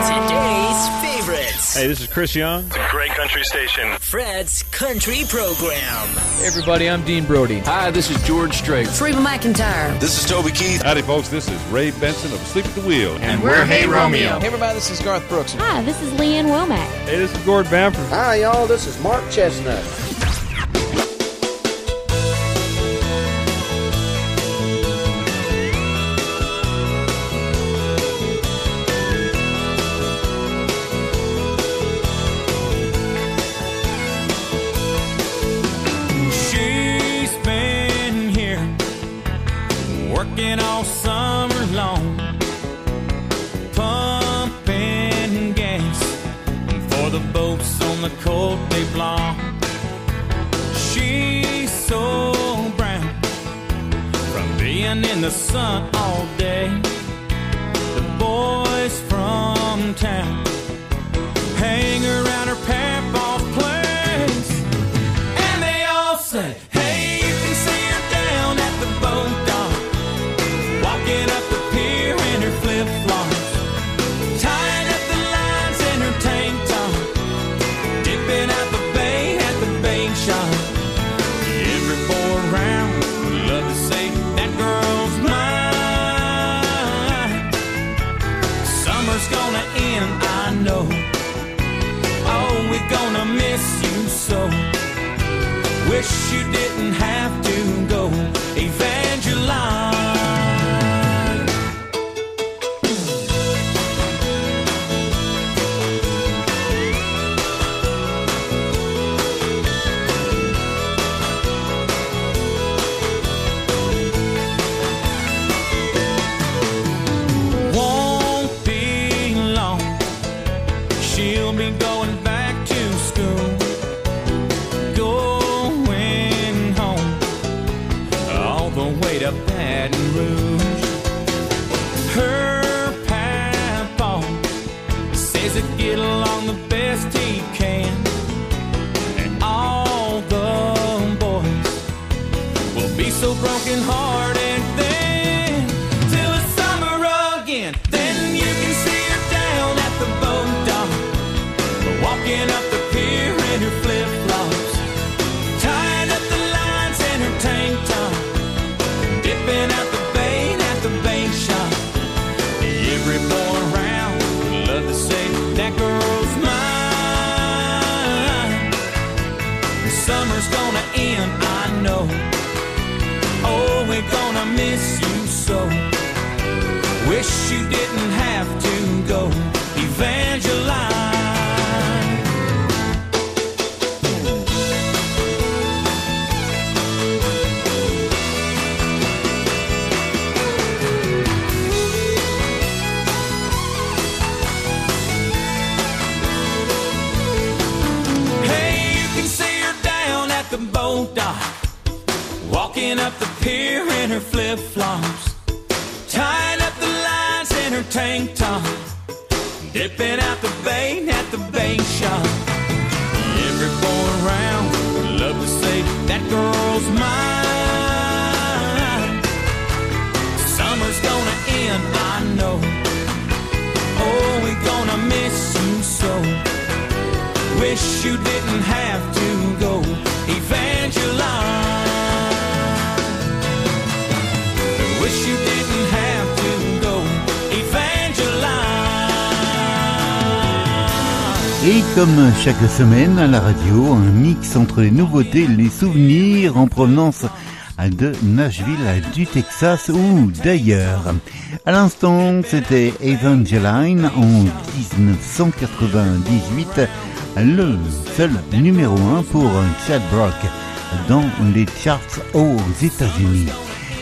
Today's favorites. Hey, this is Chris Young. It's a great country station. Fred's Country Program. Hey everybody, I'm Dean Brody. Hi, this is George Strait. Reba McEntire. This is Toby Keith. Howdy, folks. This is Ray Benson of Sleep at the Wheel. And we're Hey Romeo. Hey everybody, this is Garth Brooks. Hi, this is Lee Ann Womack. Hey, this is Gord Bamford. Hi, y'all. This is Mark Chesnutt. Sun all day. The boys from town hang around her papa's that girl's mine. Summer's gonna end, I know. Oh, we're gonna miss you so. Wish you didn't have to go, comme chaque semaine à la radio, un mix entre les nouveautés les souvenirs en provenance de Nashville, du Texas ou d'ailleurs. À l'instant, c'était Evangeline en 1998, le seul numéro 1 pour Chad Brock dans les charts aux États-Unis.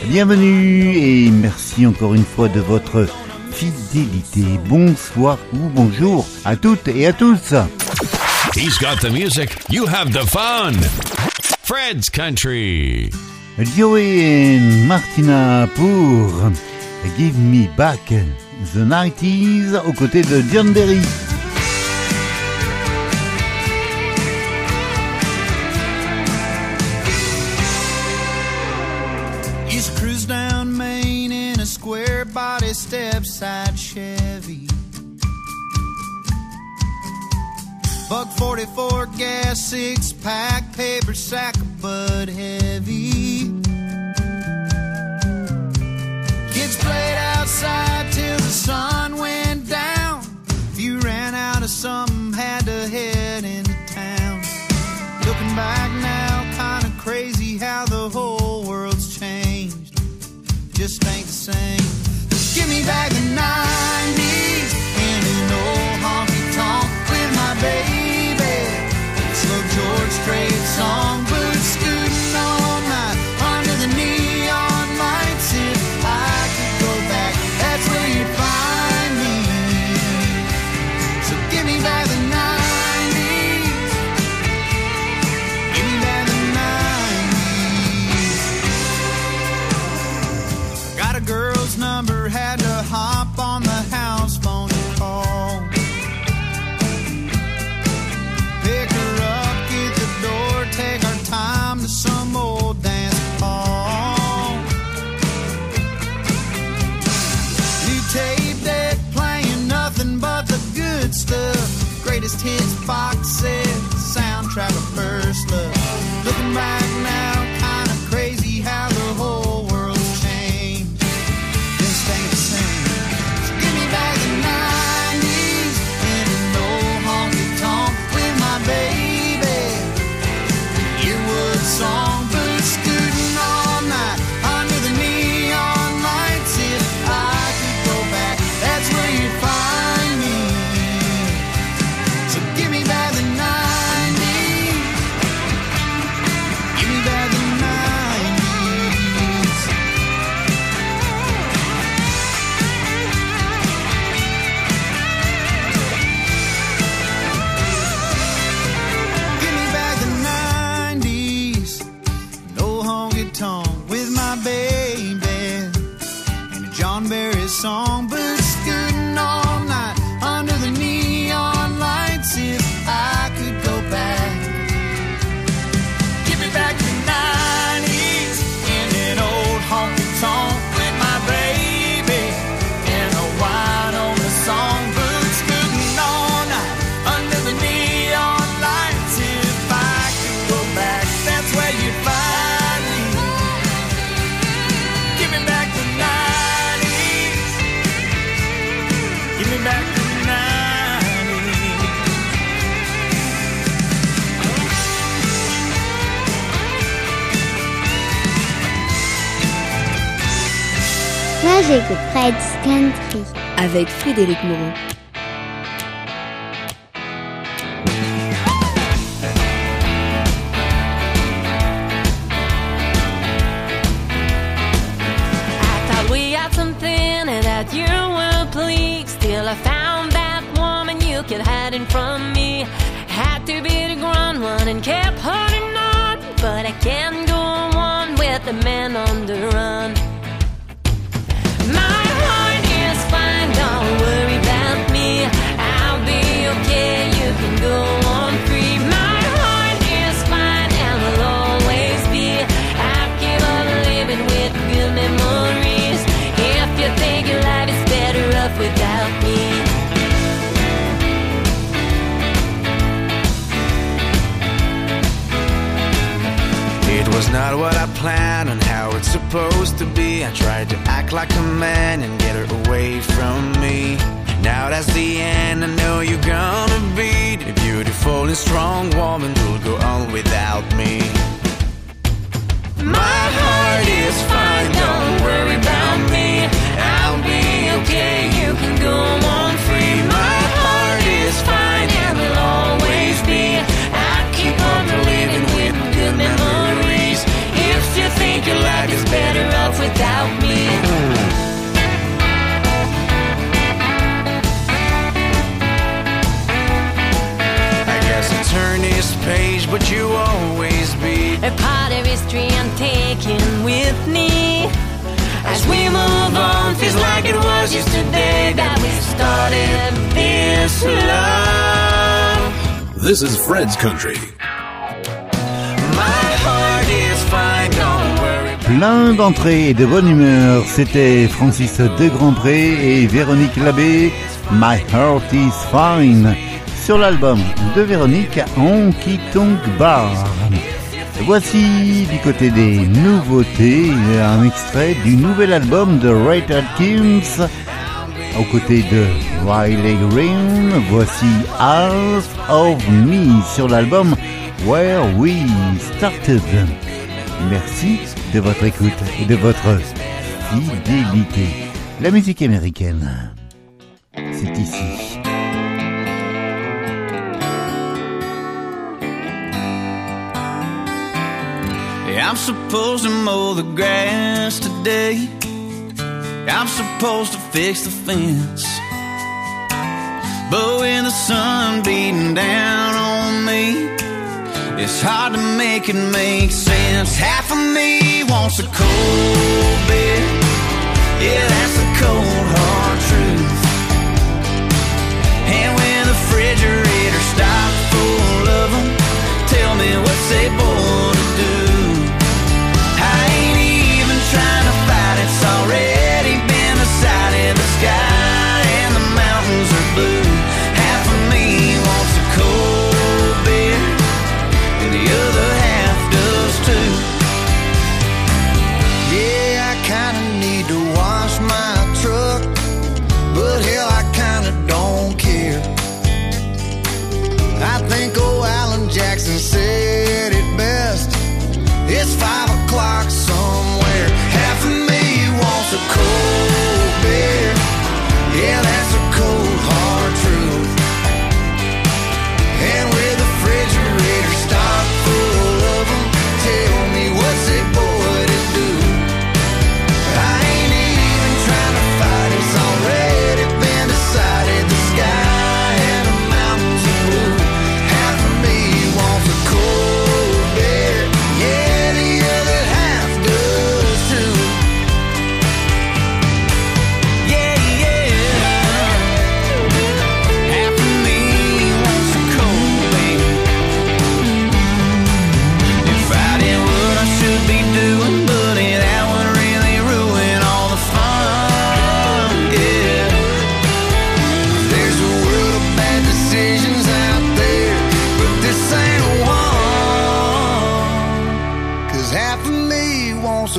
Bienvenue et merci encore une fois de votre fidélité. Bonsoir ou bonjour à toutes et à tous. He's got the music, you have the fun. Fred's Country. Joey and Martina pour Give Me Back the 90s aux côtés de John Berry. Used to cruise down Main in a square body step side Buck 44 gas, six pack, paper sack, but heavy. Kids played outside till the sun went down. If you ran out of something, had to head into town. Looking back now. song. j'écoute Fred's Country avec Frédéric Moreau. not what I planned and how it's supposed to be. I tried to act like a man and get her away from me. Now that's the end, I know you're gonna be a beautiful and strong woman. this is Fred's Country. Plein d'entrées et de bonne humeur, c'était Francis de Grandpré et Véronique Labbé. My Heart is Fine sur l'album de Véronique Honky Tonk Bar. Voici du côté des nouveautés un extrait du nouvel album de Ray Atkins aux côtés de Riley Green. Voici Half of Me sur l'album Where We Started. Merci de votre écoute et de votre fidélité. La musique américaine, c'est ici. I'm supposed to mow the grass today. I'm supposed to fix the fence. But with the sun beating down on me, it's hard to make it make sense. Half of me wants a cold beer. Yeah, that's the cold hard truth. And when the refrigerator stops full of them, tell me what's they born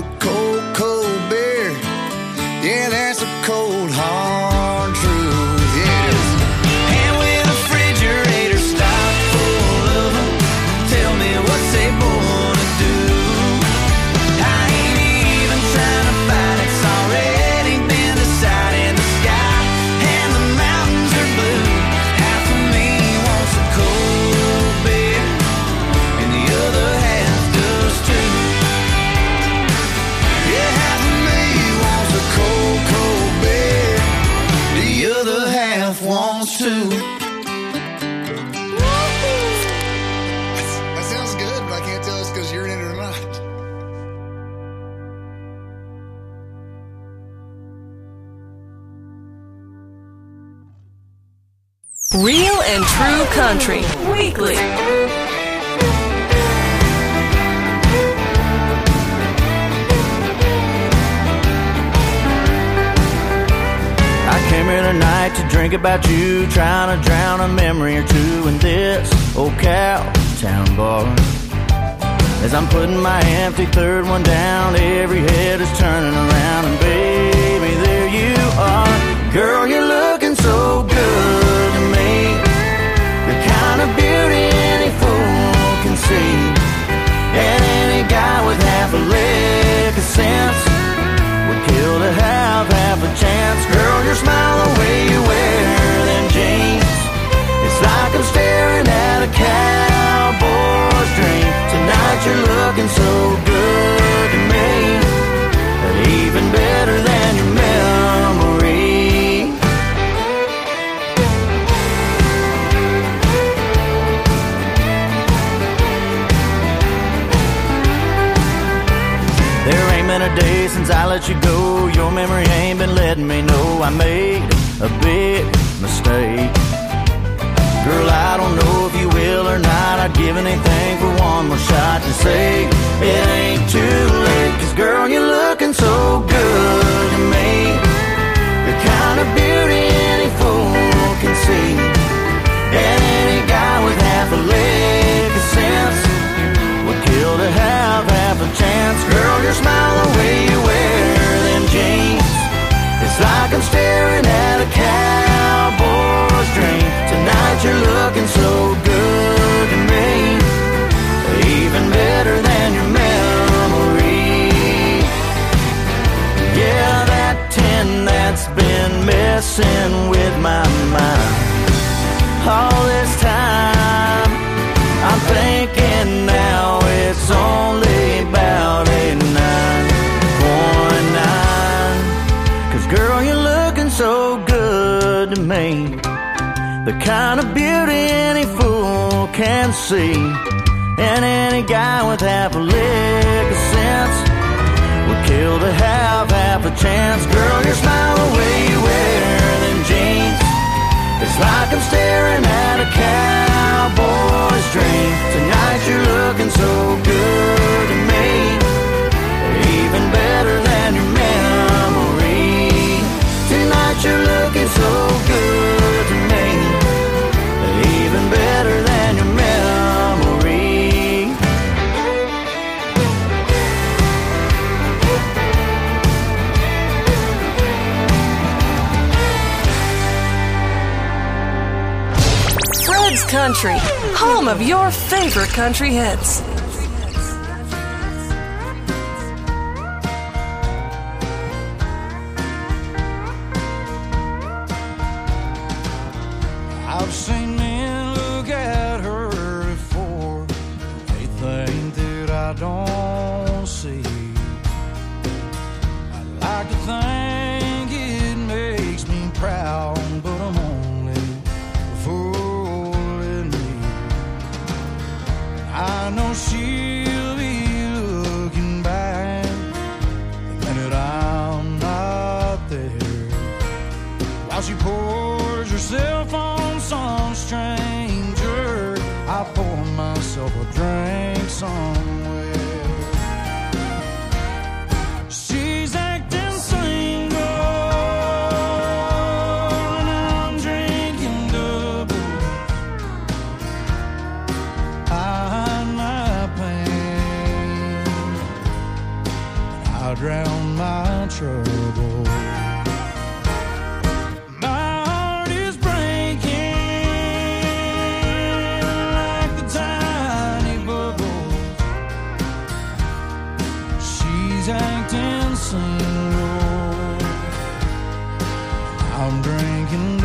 wants and True Country Weekly. I came here tonight to drink about you, trying to drown a memory or two in this old cow town bar. As I'm putting my empty third one down, every head is turning around, and baby, there you are. Girl, you're looking so good fool. And any guy with half a lick of sense would kill to have half a chance. Girl, your smile, the way you wear them jeans. It's like I'm staring at a cowboy's you go. Your memory ain't been letting me know I made a big mistake. Girl, I don't know if you will or not. I'd give anything for one more shot to say messing with my mind all this time. I'm thinking now it's only about a nine point nine. Cause girl, you're looking so good to me. The kind of beauty any fool can see. And any guy with half a lick of sense would kill to have chance. Girl, your smile the way you wear them jeans. It's like I'm staring at a cowboy's dream. Tonight you're looking so good. country, home of your favorite country hits. I'm drinking.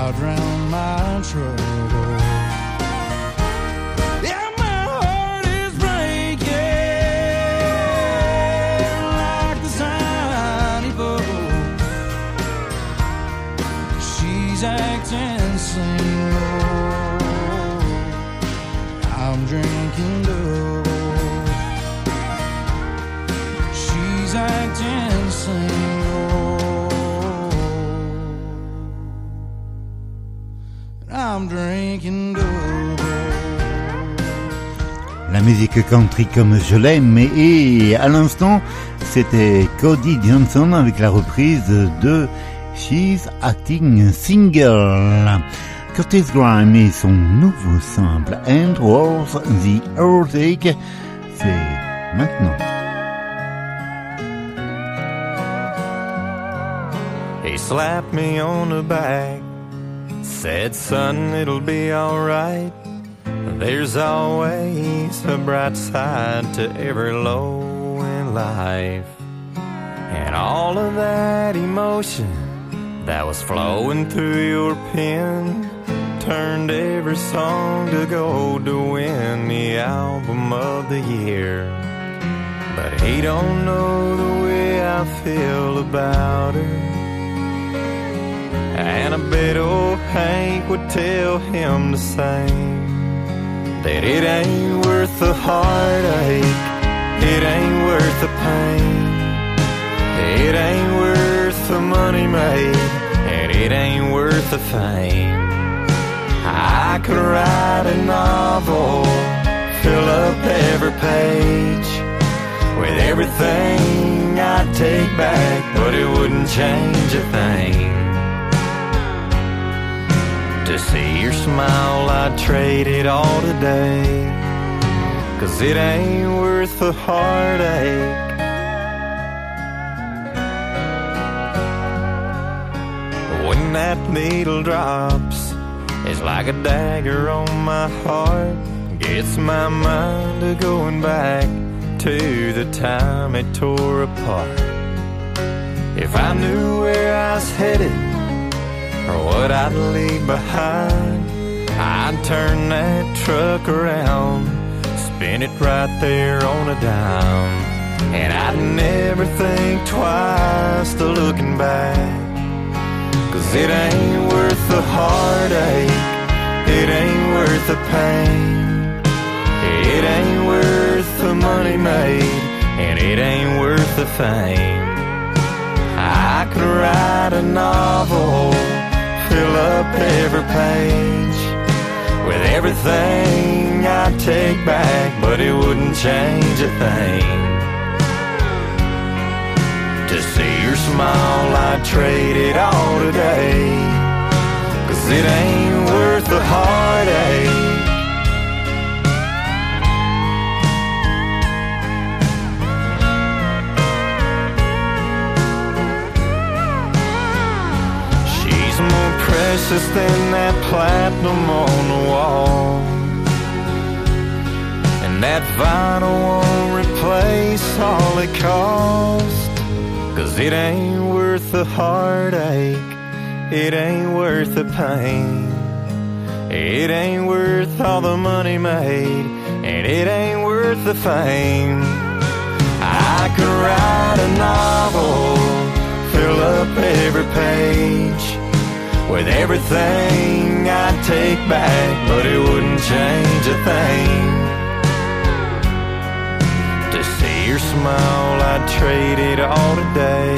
I drown my trouble. musique country comme je l'aime. Et à l'instant, c'était Cody Johnson avec la reprise de She's Acting Single. Curtis Grime et son nouveau simple And Wars the Earthache, c'est maintenant. He slapped me on the back, said son it'll be alright. There's always a bright side to every low in life. And all of that emotion that was flowing through your pen turned every song to gold to win the album of the year. But he don't know the way I feel about her. And I bet old Hank would tell him the same. That it ain't worth the heartache, it ain't worth the pain. It ain't worth the money made, and it ain't worth the fame. I could write a novel, fill up every page with everything I'd take back, but it wouldn't change a thing. To see your smile, I'd trade it all today. Cause it ain't worth the heartache. When that needle drops, it's like a dagger on my heart. Gets my mind to going back to the time it tore apart. If I knew where I was headed or what I'd leave behind, I'd turn that truck around, spin it right there on a dime. And I'd never think twice to looking back. Cause it ain't worth the heartache, it ain't worth the pain. It ain't worth the money made, and it ain't worth the fame. I could write a novel, fill up every page with everything I'd take back, but it wouldn't change a thing. To see your smile, I'd trade it all today. Cause it ain't worth the heartache. Precious than that platinum on the wall. And that vinyl won't replace all it cost. Cause it ain't worth the heartache, it ain't worth the pain. It ain't worth all the money made, and it ain't worth the fame. I could write a novel, fill up every page with everything I'd take back, but it wouldn't change a thing. To see your smile, I'd trade it all today.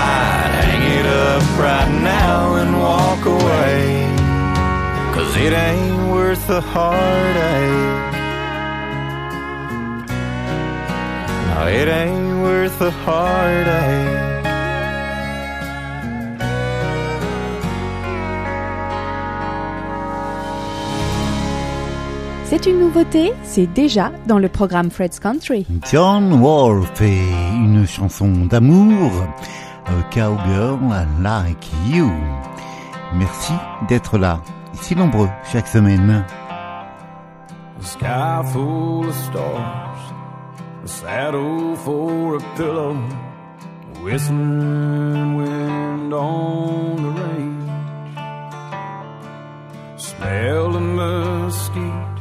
I'd hang it up right now and walk away. Cause it ain't worth the heartache. No, it ain't worth the heartache. C'est une nouveauté, c'est déjà dans le programme Fred's Country. John Wolfe et une chanson d'amour, A Cowgirl Like You. Merci d'être là, si nombreux chaque semaine. A sky full of stars, a saddle for a pillow, whistling wind on the range. Smell the mesquite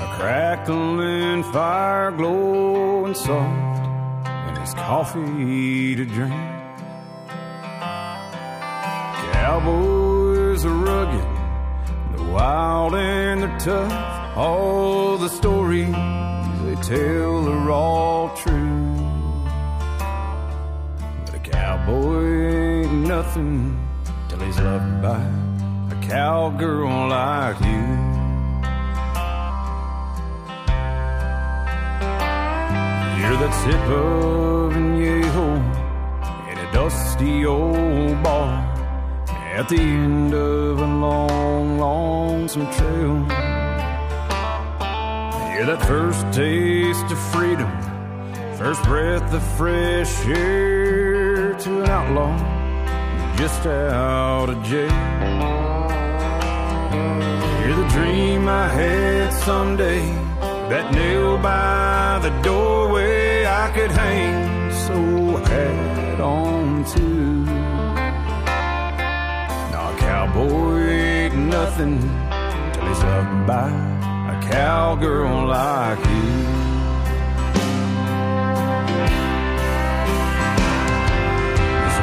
a crackling fire glowing soft, and his coffee to drink. Cowboys are rugged, they're wild and they're tough. All the stories they tell are all true. But a cowboy ain't nothing till he's loved by a cowgirl like you. Hear that sip of añejo in a dusty old bar at the end of a long, lonesome trail. Hear that first taste of freedom, first breath of fresh air to an outlaw just out of jail. Hear the dream I had someday that nail by the doorway I could hang so hat on to. Now a cowboy ain't nothing till he's loved by a cowgirl like you.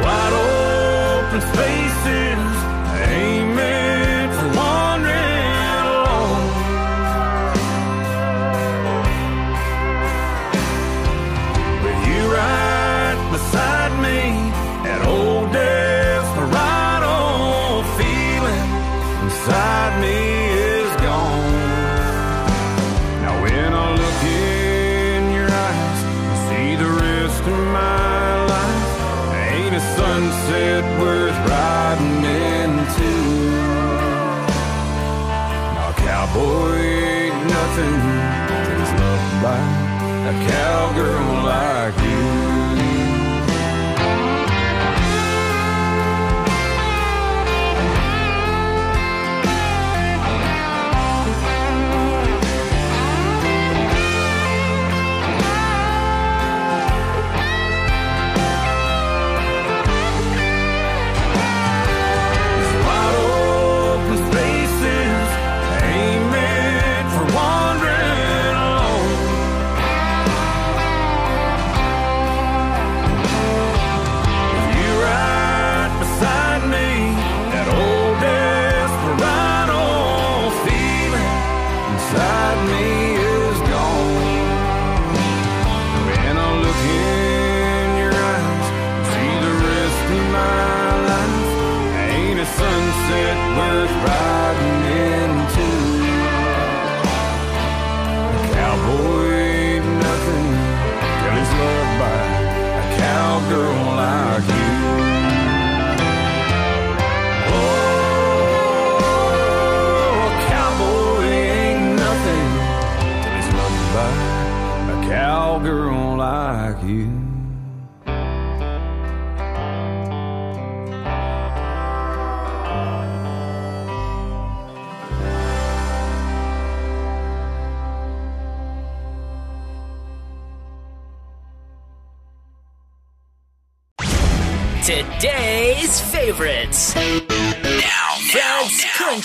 Wide open spaces cowgirl like you.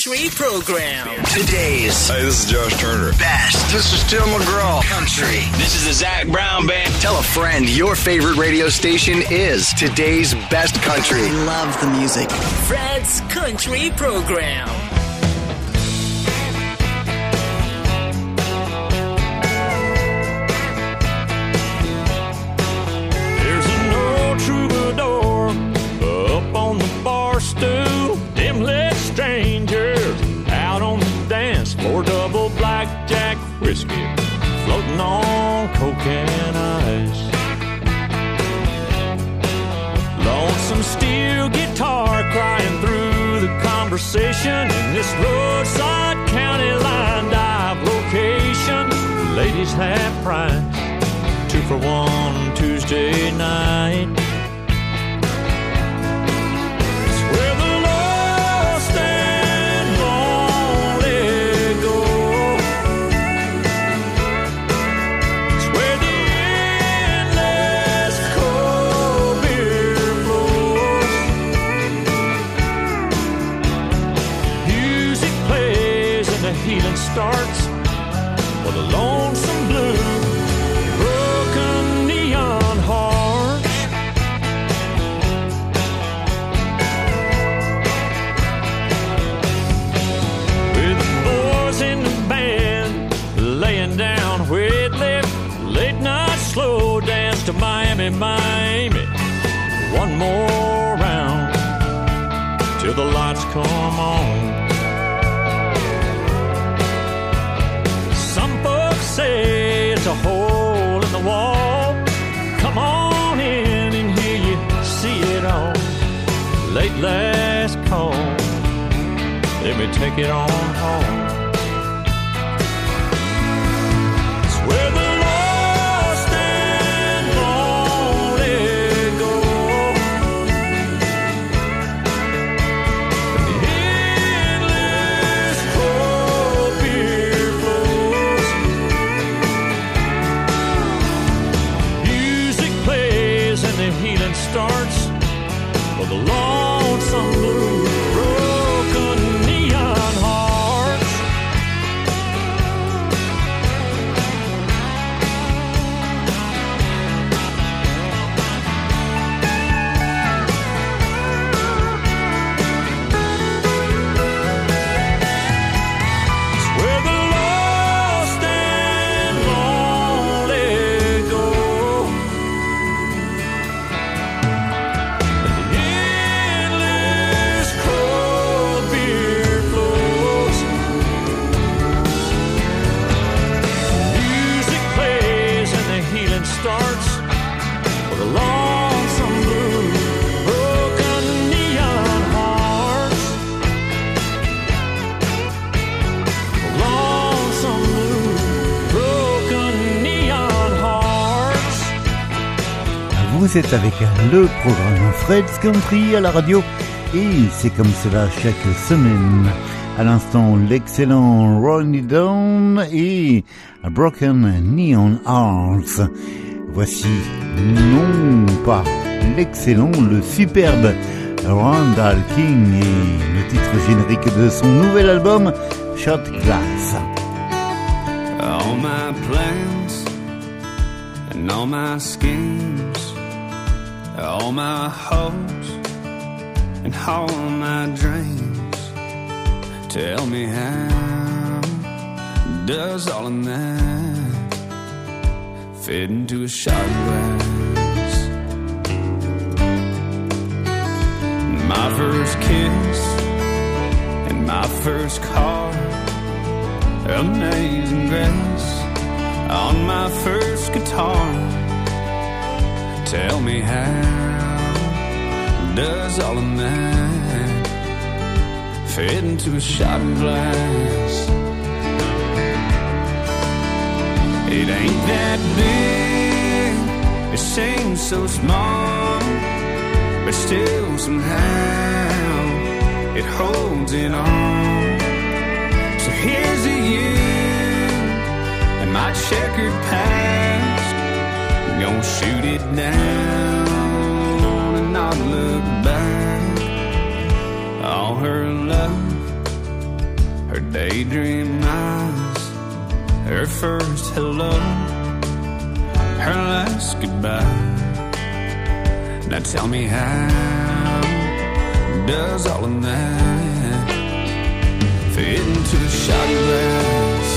Country Program. Today's. Hey, this is Josh Turner. Best. This is Tim McGraw. Country. This is the Zac Brown Band. Tell a friend your favorite radio station is today's best country. love the music. Fred's Country Program. Floating on coke and ice. Lonesome steel guitar crying through the conversation in this roadside county line dive location. Ladies half price two for one Tuesday night. Come on. Some folks say it's a hole in the wall. Come on in and here you see it all. Late last call. Let me take it on home. It's where the Vous êtes avec le programme Fred's Country à la radio et c'est comme cela chaque semaine. À l'instant, l'excellent Ronnie Down et Broken Neon Arms. Voici non pas l'excellent, le superbe Randall King et le titre générique de son nouvel album Shot Glass. All my plans and all my schemes, all my hopes and all my dreams. Tell me how does all of that fit into a shot glass? My first kiss and my first car amazing grace on my first guitar. Tell me how does all of that fit into a shot glass? It ain't that big, it seems so small, but still somehow it holds it all. So here's to you and my checkered past. Gonna shoot it down and not look back. All her love, her daydream eyes, her first hello, her last goodbye. Now tell me how does all of that fit into a shot glass?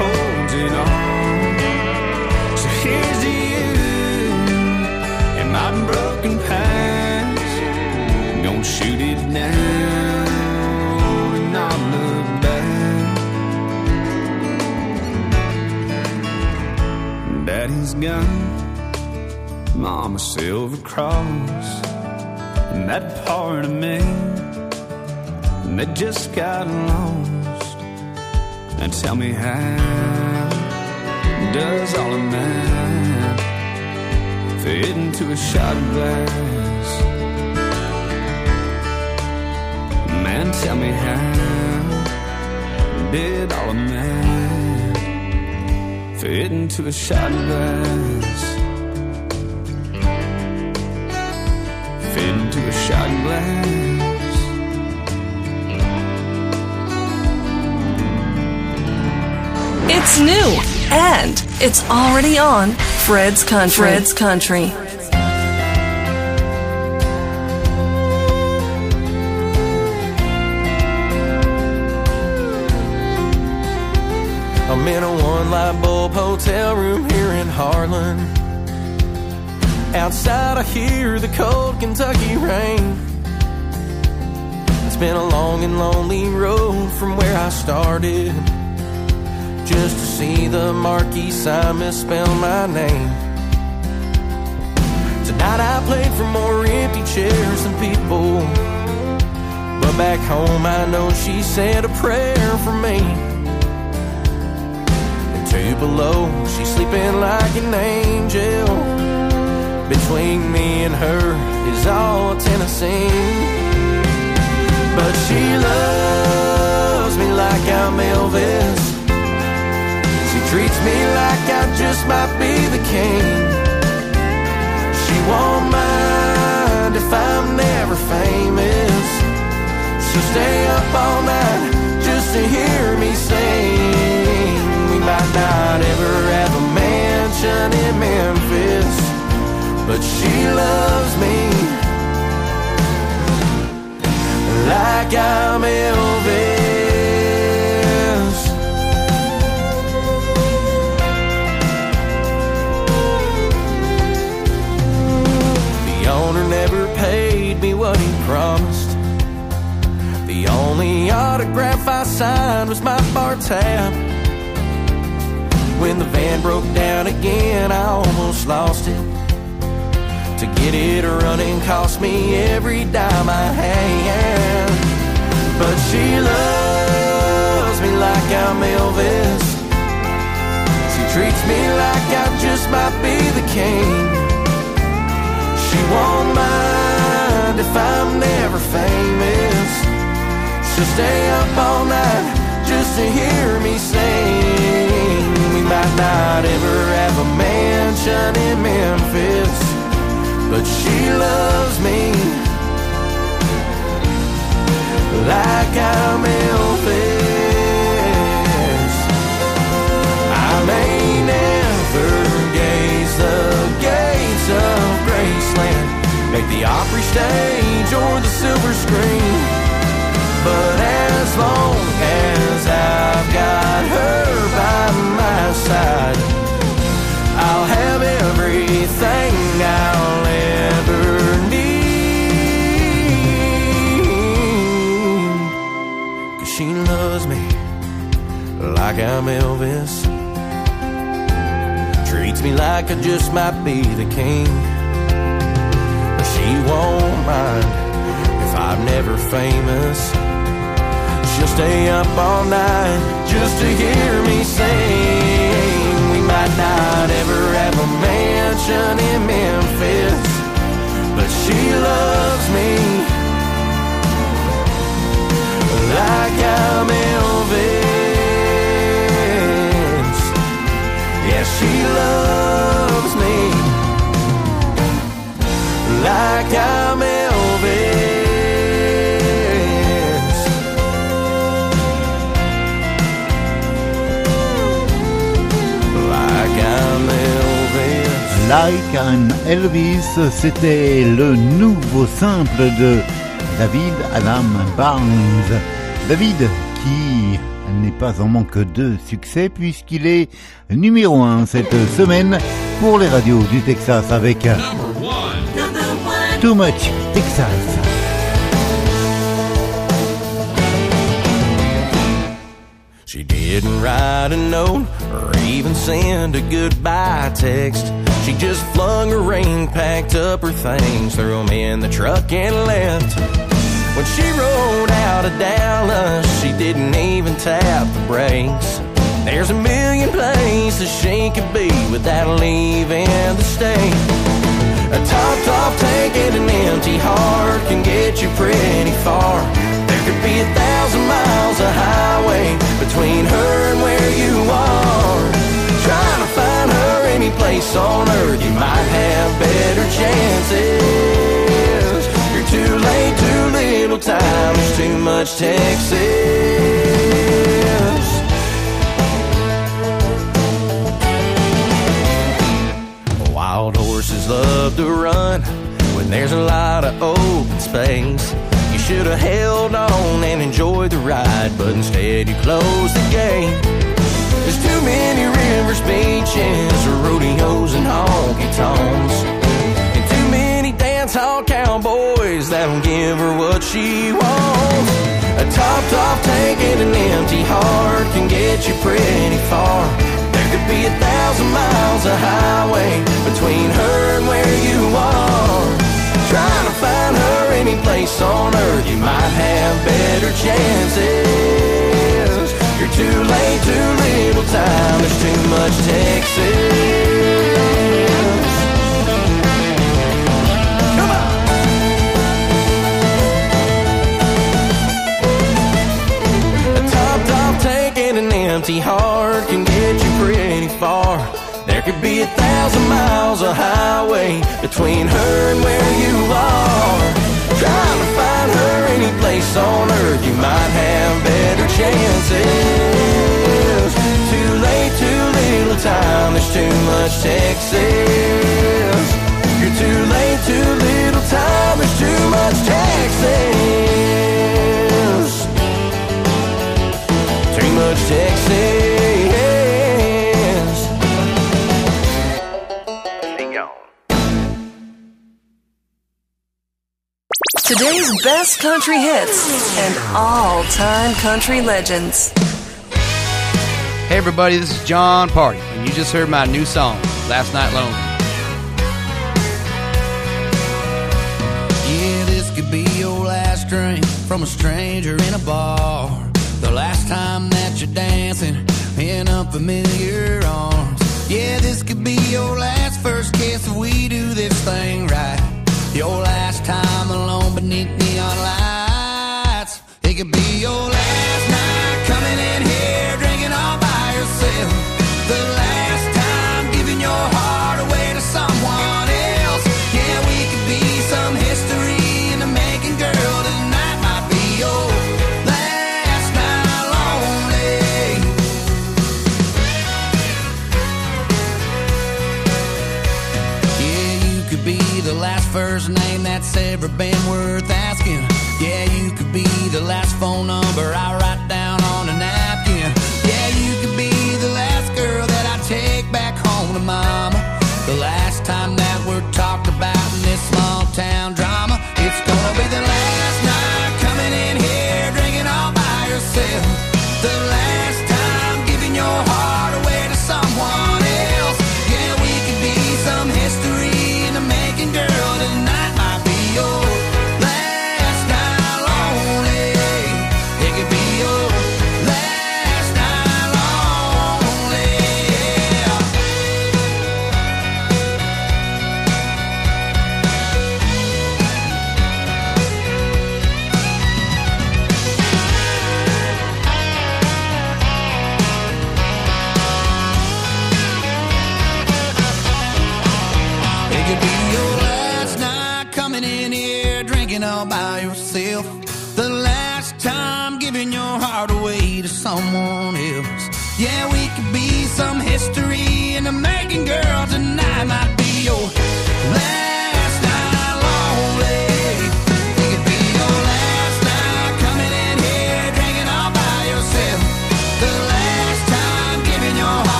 Holds it. So here's to you and my broken past. Gonna shoot it down and not look back. Daddy's gone, Mama's silver cross, and that part of me that just got lost. And tell me how does all of that fit into a shot glass? Man, tell me how did all of that fit into a shot glass? Fit into a shot glass. It's new and it's already on Fred's Country. Fred's Country. I'm in a one light bulb hotel room here in Harlan. Outside, I hear the cold Kentucky rain. It's been a long and lonely road from where I started. Just to see the marquee sign misspell my name. Tonight, I played for more empty chairs than people. But back home, I know she said a prayer for me And Tupelo. She's sleeping like an angel. Between me and her is all Tennessee. But she loves me like I'm Elvis. Me like I just might be the king. She won't mind if I'm never famous. She'll stay up all night just to hear me sing. We might not ever have a mansion in Memphis, but she loves me like I'm Elvis. Autograph I signed was my bar tab. When the van broke down again, I almost lost it. To get it running cost me every dime I had. But she loves me like I'm Elvis. She treats me like I just might be the king. She won't mind if I'm never famous. She'll stay up all night just to hear me sing. We might not ever have a mansion in Memphis, but she loves me like I'm Elvis. I may never gaze the gates of Graceland, make the Opry stage or the silver screen. But as long as I've got her by my side, I'll have everything I'll ever need. Cause she loves me like I'm Elvis. Treats me like I just might be the king. She won't mind if I'm never famous. She'll stay up all night just to hear me sing. We might not ever have a mansion in Memphis, but she loves me like I'm Elvis. Yeah, she loves me like I'm Elvis. Like an Elvis, c'était le nouveau simple de David Adam Barnes. David qui n'est pas en manque de succès puisqu'il est numéro un cette semaine pour les radios du Texas avec Too Much Texas. She didn't write a note or even send a goodbye text. She just flung her ring, packed up her things, threw threw 'em in the truck and left. When she rode out of Dallas, she didn't even tap the brakes. There's a million places she could be without leaving the state. A topped off tank and an empty heart can get you pretty far. Could be a thousand miles of highway between her and where you are. Trying to find her any place on earth, you might have better chances. You're too late, too little time, there's too much Texas. Wild horses love to run when there's a lot of open space. Should have held on and enjoyed the ride, but instead you closed the gate. There's too many rivers, beaches, rodeos, and honky tonks. And too many dance hall cowboys that'll give her what she wants. A topped off tank and an empty heart can get you pretty far. There could be a thousand miles of highway between her and where you are. Trying to find her any place on earth, you might have better chances. You're too late, too little time, there's too much Texas. An empty heart can get you pretty far. There could be a thousand miles of highway between her and where you are. Trying to find her any place on earth, you might have better chances. Too late, too little time, there's too much Texas. You're too late, too little time, there's too much Texas. Too much Texas. Today's best country hits and all time country legends. Hey, everybody, this is Jon Pardi, and you just heard my new song, Last Night Lonely. Yeah, this could be your last drink from a stranger in a bar. The last time that you're dancing in unfamiliar arms. Yeah, this could be your last first kiss if we do this thing right. Your last time alone beneath neon lights. It could be your last first name that's ever been worth asking. Yeah, you could be the last phone number I write down on a napkin. Yeah, you could be the last girl that I take back home to mama. The last time that we're talked about in this small town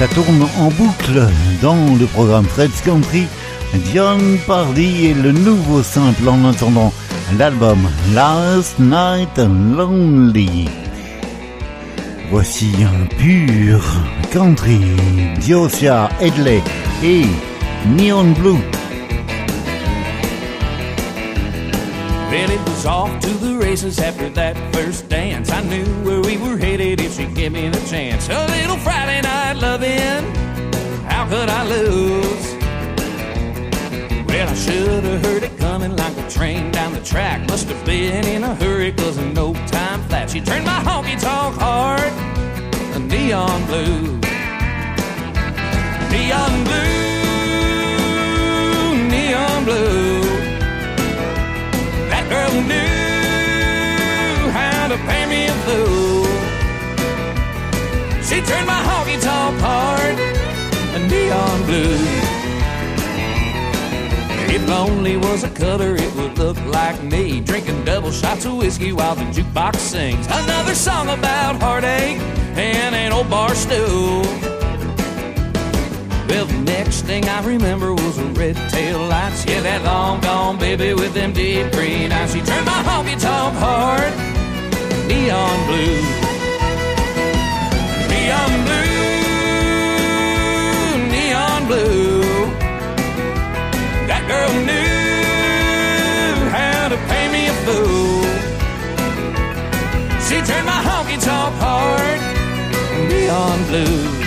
Ça tourne en boucle dans le programme Fred's Country. John Pardy et le nouveau simple en attendant l'album Last Night Lonely. Voici un pur country, Diosia Edley et Neon Blue. Well, it was off to the races after that first dance. I knew where we were headed if she gave me the chance. A little Friday night loving, how could I lose? Well, I should have heard it coming like a train down the track. Must have been in a hurry, cause in no time flat. She turned my honky tonk heart a neon blue. Neon blue, neon blue. Knew how to pay me a fool. She turned my honky tonk heart a neon blue. If lonely was a color, it would look like me drinking double shots of whiskey while the jukebox sings another song about heartache and an old bar stool. Well, the next thing I remember was the red tail lights. Yeah, that long gone baby with them deep green eyes. She turned my honky tonk heart neon blue. Neon blue, neon blue. That girl knew how to pay me a fool. She turned my honky tonk heart neon blue.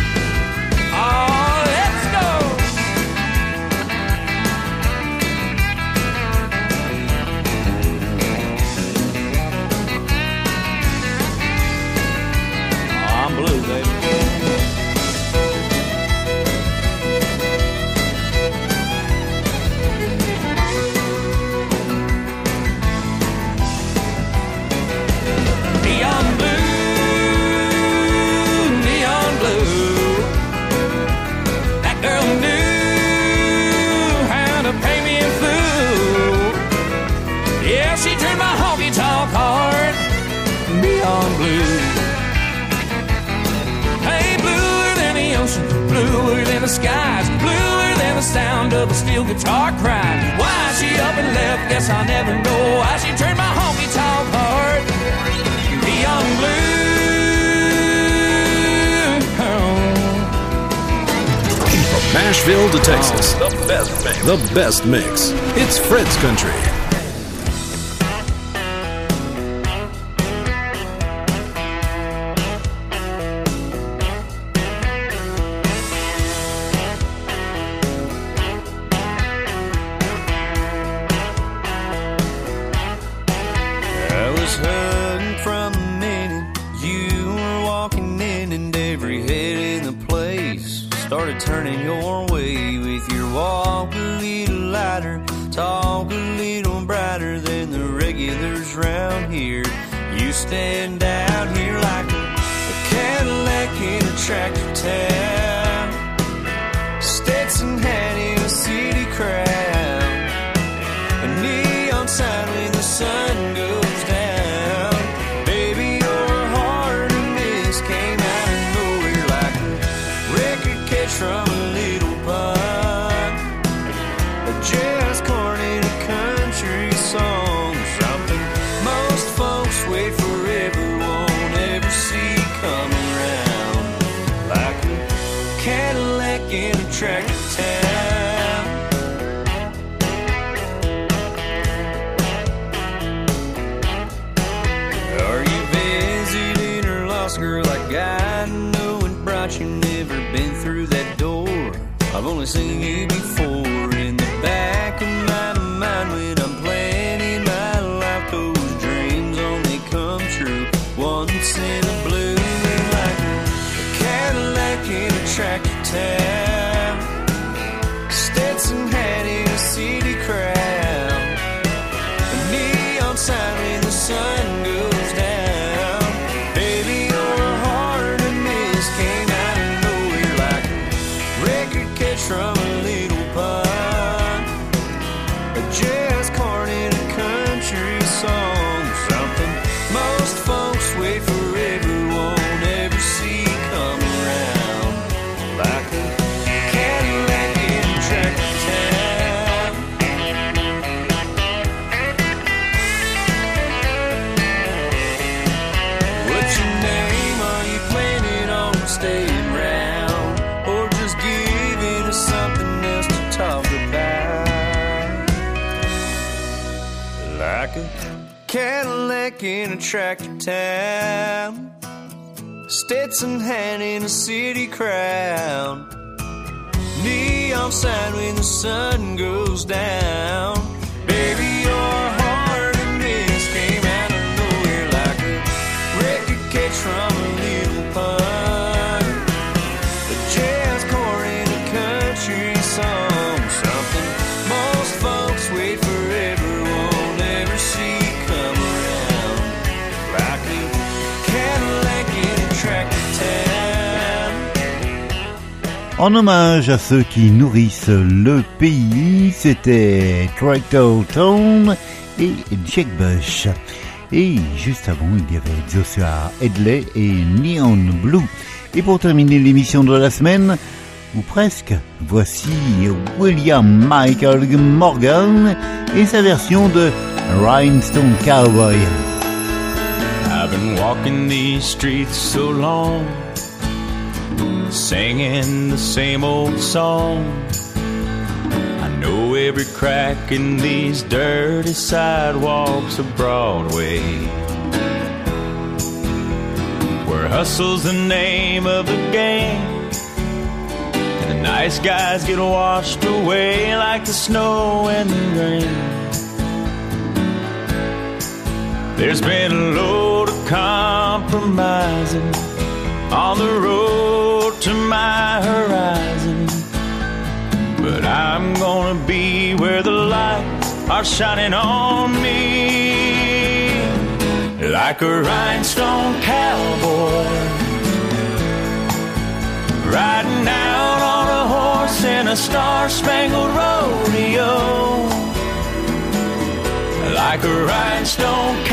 best mix. It's Fred's Country. trouble. 我是一。tractor town. Stetson hand in a city crown. Neon sign when the sun goes down. En hommage à ceux qui nourrissent le pays, c'était Tractor Town et Jack Bush. Et juste avant, il y avait Joshua Headley et Neon Blue. Et pour terminer l'émission de la semaine, ou presque, voici William Michael Morgan et sa version de Rhinestone Cowboy. singing the same old song. I know every crack in these dirty sidewalks of Broadway. Where hustle's the name of the game. And the nice guys get washed away like the snow and the rain. There's been a load of compromising on the road to my horizon. But I'm gonna be where the lights are shining on me. Like a rhinestone cowboy, riding out on a horse in a star spangled rodeo. Like a rhinestone cowboy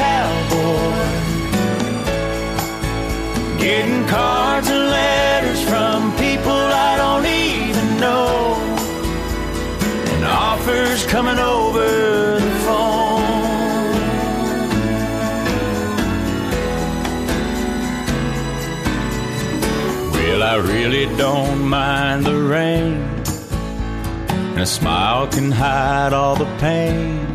don't mind the rain. And a smile can hide all the pain.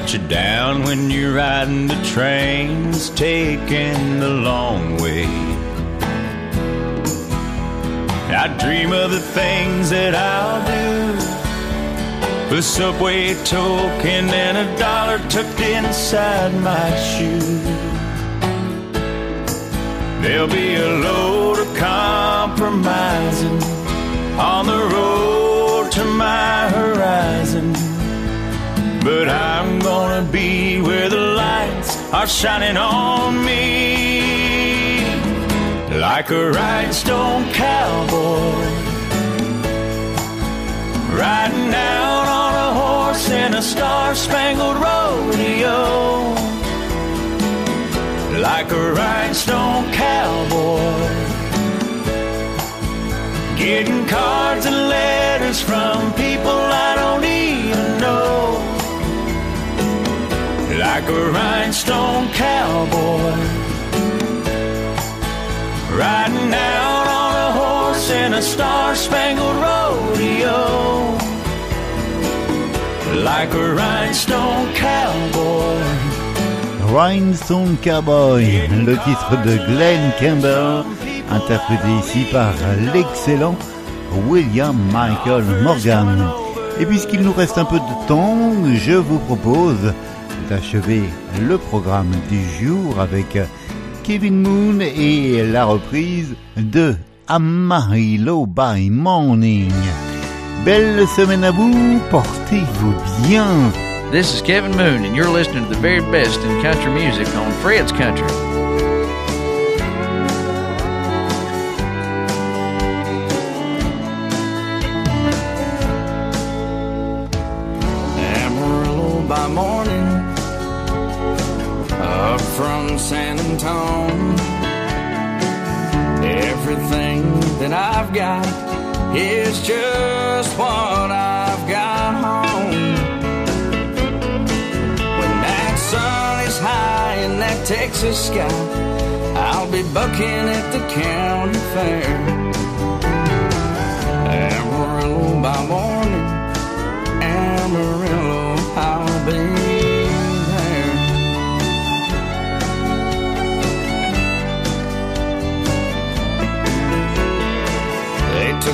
Put you're down when you're riding the trains, taking the long way. I dream of the things that I'll do. A subway token and a dollar tucked inside my shoe. There'll be a load of compromising on the road to my horizon. But I'm gonna be where the lights are shining on me. Like a rhinestone cowboy riding out on a horse in a star-spangled rodeo. Like a rhinestone cowboy getting cards and letters from people I don't even know. Like a rhinestone cowboy. Riding out on a horse in a star-spangled rodeo. Like a rhinestone cowboy. Rhinestone Cowboy, le titre de Glen Campbell, interprété ici par l'excellent William Michael Morgan. Et puisqu'il nous reste un peu de temps, je vous propose d'achever le programme du jour avec Kevin Moon et la reprise de Amarillo by Morning. Belle semaine à vous, portez-vous bien. This is Kevin Moon, and you're listening to the very best in country music on Fred's Country. Is just what I've got home. When that sun is high in that Texas sky, I'll be bucking at the county fair. Amarillo by morning,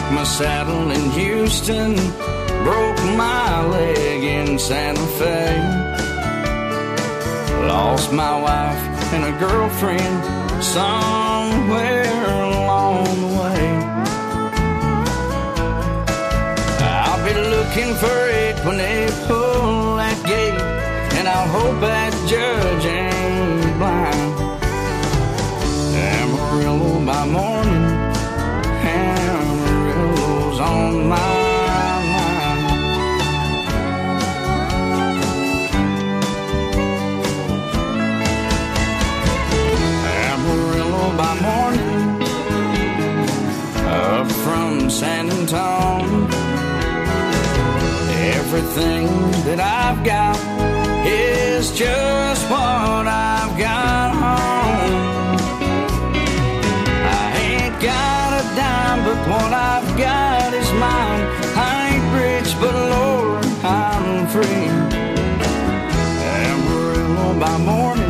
Took my saddle in Houston, broke my leg in Santa Fe. Lost my wife and a girlfriend somewhere along the way. I'll be looking for it when they pull that gate, and I'll hope that judge ain't blind. Amarillo by morning, was on my mind. Amarillo by morning, up from San Antonio. Everything that I've got is just what I've got on. I ain't got a dime, but what I've got mine. I ain't rich, but Lord, I'm free. Amarillo by morning.